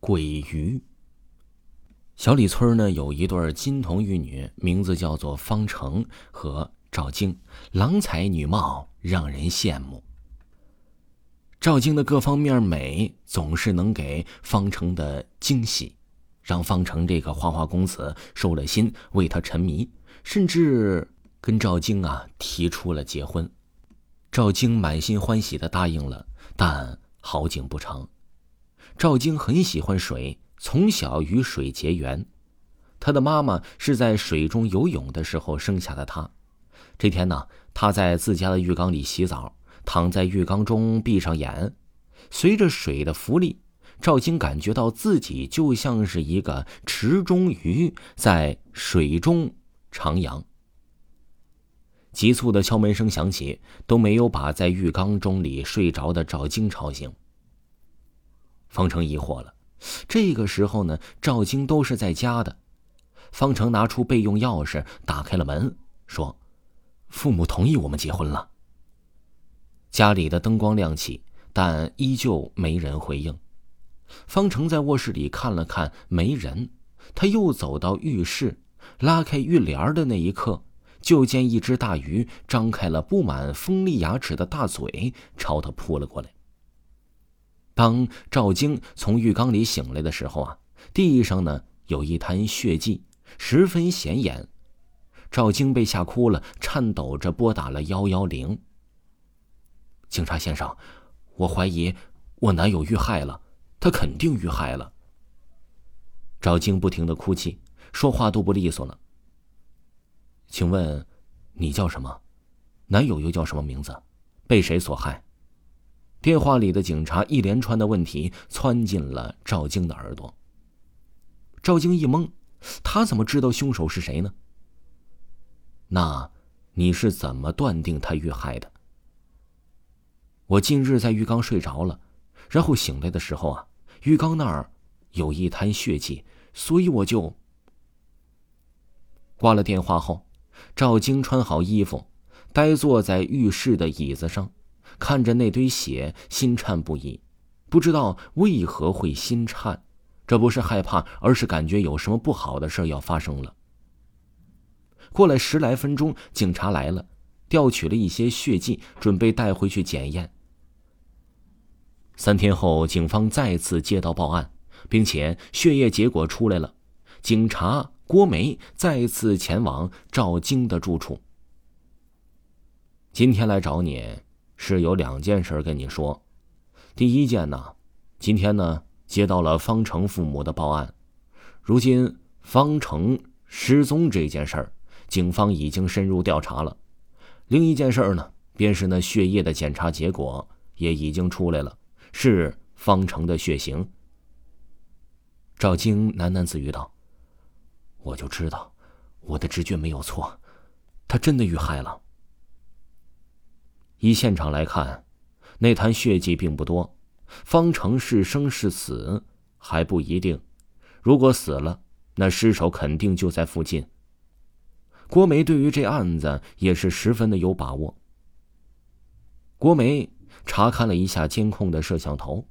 鬼鱼。小李村呢有一对金童玉女，名字叫做方成和赵晶，郎才女貌，让人羡慕。赵晶的各方面美，总是能给方成的惊喜，让方成这个花花公子收了心，为她沉迷，甚至跟赵晶啊提出了结婚。赵晶满心欢喜的答应了，但好景不长。赵晶很喜欢水。从小与水结缘，他的妈妈是在水中游泳的时候生下的他。这天呢，他在自家的浴缸里洗澡，躺在浴缸中闭上眼，随着水的浮力，赵晶感觉到自己就像是一个池中鱼在水中徜徉。急促的敲门声响起，都没有把在浴缸中里睡着的赵晶吵醒。方成疑惑了。这个时候呢，赵晶都是在家的。方成拿出备用钥匙，打开了门，说：“父母同意我们结婚了。”家里的灯光亮起，但依旧没人回应。方成在卧室里看了看，没人。他又走到浴室，拉开浴帘的那一刻，就见一只大鱼张开了布满锋利牙齿的大嘴，朝他扑了过来。当赵晶从浴缸里醒来的时候啊，地上呢有一滩血迹，十分显眼。赵晶被吓哭了，颤抖着拨打了幺幺零。警察先生，我怀疑我男友遇害了，他肯定遇害了。赵晶不停的哭泣，说话都不利索了。请问，你叫什么？男友又叫什么名字？被谁所害？电话里的警察一连串的问题窜进了赵晶的耳朵。赵晶一懵，他怎么知道凶手是谁呢？那，你是怎么断定他遇害的？我近日在浴缸睡着了，然后醒来的时候啊，浴缸那儿有一滩血迹，所以我就……挂了电话后，赵晶穿好衣服，呆坐在浴室的椅子上。看着那堆血，心颤不已，不知道为何会心颤，这不是害怕，而是感觉有什么不好的事要发生了。过了十来分钟，警察来了，调取了一些血迹，准备带回去检验。三天后，警方再次接到报案，并且血液结果出来了，警察郭梅再次前往赵晶的住处。今天来找你。是有两件事跟你说，第一件呢，今天呢接到了方成父母的报案，如今方成失踪这件事儿，警方已经深入调查了。另一件事呢，便是那血液的检查结果也已经出来了，是方成的血型。赵晶喃喃自语道：“我就知道，我的直觉没有错，他真的遇害了。”以现场来看，那滩血迹并不多，方程是生是死还不一定。如果死了，那尸首肯定就在附近。郭梅对于这案子也是十分的有把握。郭梅查看了一下监控的摄像头，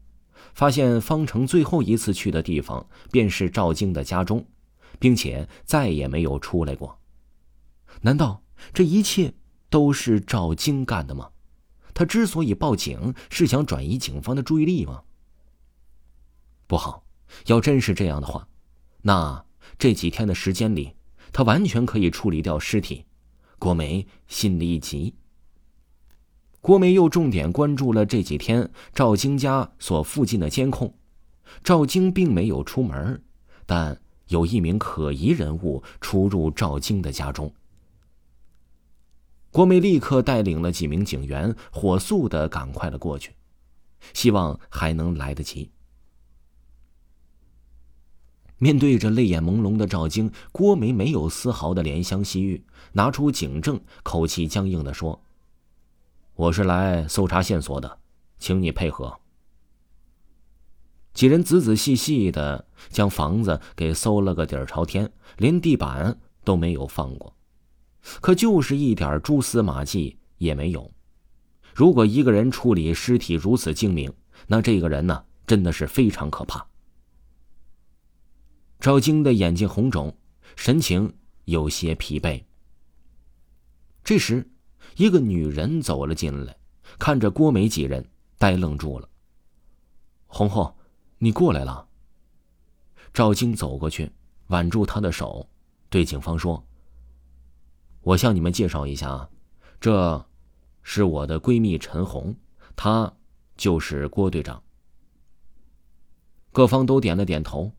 发现方程最后一次去的地方便是赵晶的家中，并且再也没有出来过。难道这一切都是赵晶干的吗？他之所以报警，是想转移警方的注意力吗？不好，要真是这样的话，那这几天的时间里，他完全可以处理掉尸体。郭梅心里一急。郭梅又重点关注了这几天赵晶家所附近的监控，赵晶并没有出门，但有一名可疑人物出入赵晶的家中。郭梅立刻带领了几名警员，火速的赶快了过去，希望还能来得及。面对着泪眼朦胧的赵晶，郭梅没有丝毫的怜香惜玉，拿出警证，口气僵硬的说：“我是来搜查线索的，请你配合。”几人仔仔细细的将房子给搜了个底儿朝天，连地板都没有放过。可就是一点蛛丝马迹也没有。如果一个人处理尸体如此精明，那这个人呢，真的是非常可怕。赵晶的眼睛红肿，神情有些疲惫。这时，一个女人走了进来，看着郭梅几人，呆愣住了。红红，你过来了。赵晶走过去，挽住她的手，对警方说：“我向你们介绍一下，这，是我的闺蜜陈红，她就是郭队长。”各方都点了点头。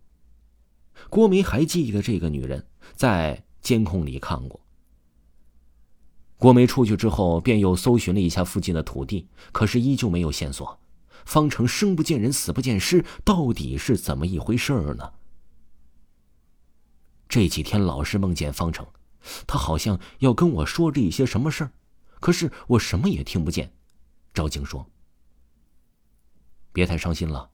郭梅还记得这个女人，在监控里看过。郭梅出去之后，便又搜寻了一下附近的土地，可是依旧没有线索。方成生不见人，死不见尸，到底是怎么一回事呢？这几天老是梦见方成，他好像要跟我说着一些什么事儿，可是我什么也听不见。赵静说：“别太伤心了，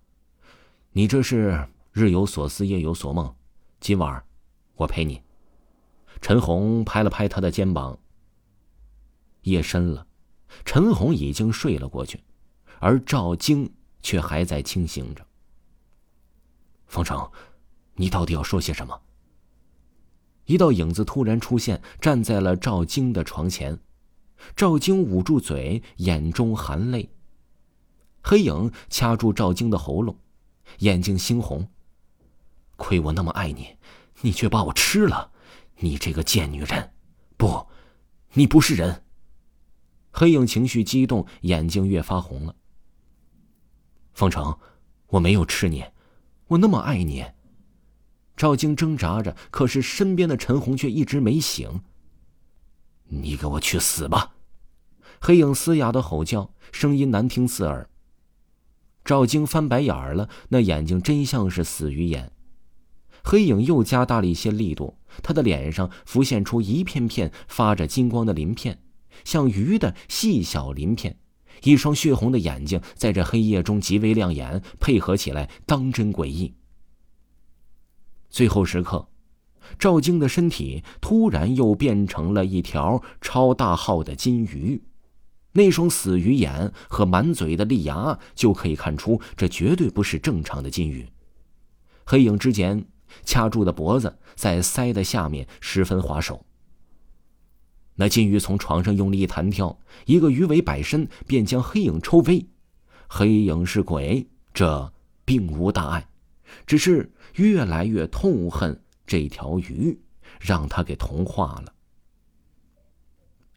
你这是日有所思，夜有所梦。今晚，我陪你。”陈红拍了拍他的肩膀。夜深了，陈红已经睡了过去，而赵晶却还在清醒着。方成，你到底要说些什么？一道影子突然出现，站在了赵晶的床前。赵晶捂住嘴，眼中含泪。黑影掐住赵晶的喉咙，眼睛猩红。亏我那么爱你，你却把我吃了！你这个贱女人！不，你不是人！黑影情绪激动，眼睛越发红了。方城，我没有吃你，我那么爱你。赵晶挣扎着，可是身边的陈红却一直没醒。你给我去死吧！黑影嘶哑的吼叫，声音难听刺耳。赵晶翻白眼儿了，那眼睛真像是死鱼眼。黑影又加大了一些力度，他的脸上浮现出一片片发着金光的鳞片。像鱼的细小鳞片，一双血红的眼睛在这黑夜中极为亮眼，配合起来当真诡异。最后时刻，赵晶的身体突然又变成了一条超大号的金鱼，那双死鱼眼和满嘴的利牙就可以看出，这绝对不是正常的金鱼。黑影之前掐住的脖子，在腮的下面十分滑手。那金鱼从床上用力一弹跳，一个鱼尾摆身，便将黑影抽飞。黑影是鬼，这并无大碍，只是越来越痛恨这条鱼，让他给同化了。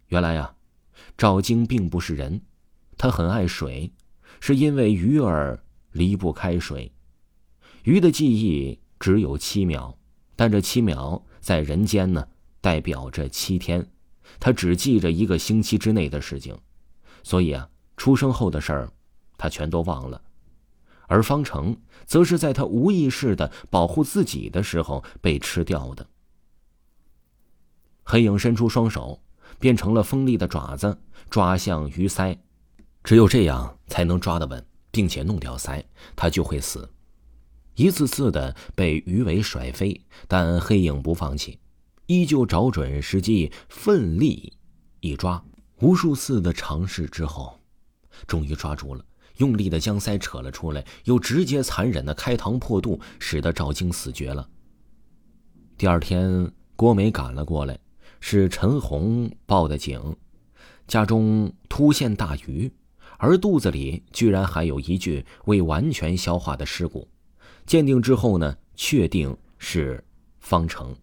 原来呀，赵晶并不是人，他很爱水，是因为鱼儿离不开水。鱼的记忆只有七秒，但这七秒在人间呢，代表着七天。他只记着一个星期之内的事情，所以啊，出生后的事儿，他全都忘了。而方程，则是在他无意识的保护自己的时候被吃掉的。黑影伸出双手，变成了锋利的爪子，抓向鱼鳃，只有这样才能抓得稳，并且弄掉鳃，他就会死。一次次的被鱼尾甩飞，但黑影不放弃。依旧找准时机，奋力一抓。无数次的尝试之后，终于抓住了，用力的将腮扯了出来，又直接残忍的开膛破肚，使得赵晶死绝了。第二天，郭梅赶了过来，是陈红报的警，家中突现大鱼，而肚子里居然还有一具未完全消化的尸骨。鉴定之后呢，确定是方程。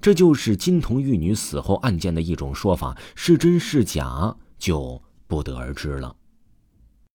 这就是金童玉女死后案件的一种说法，是真是假就不得而知了。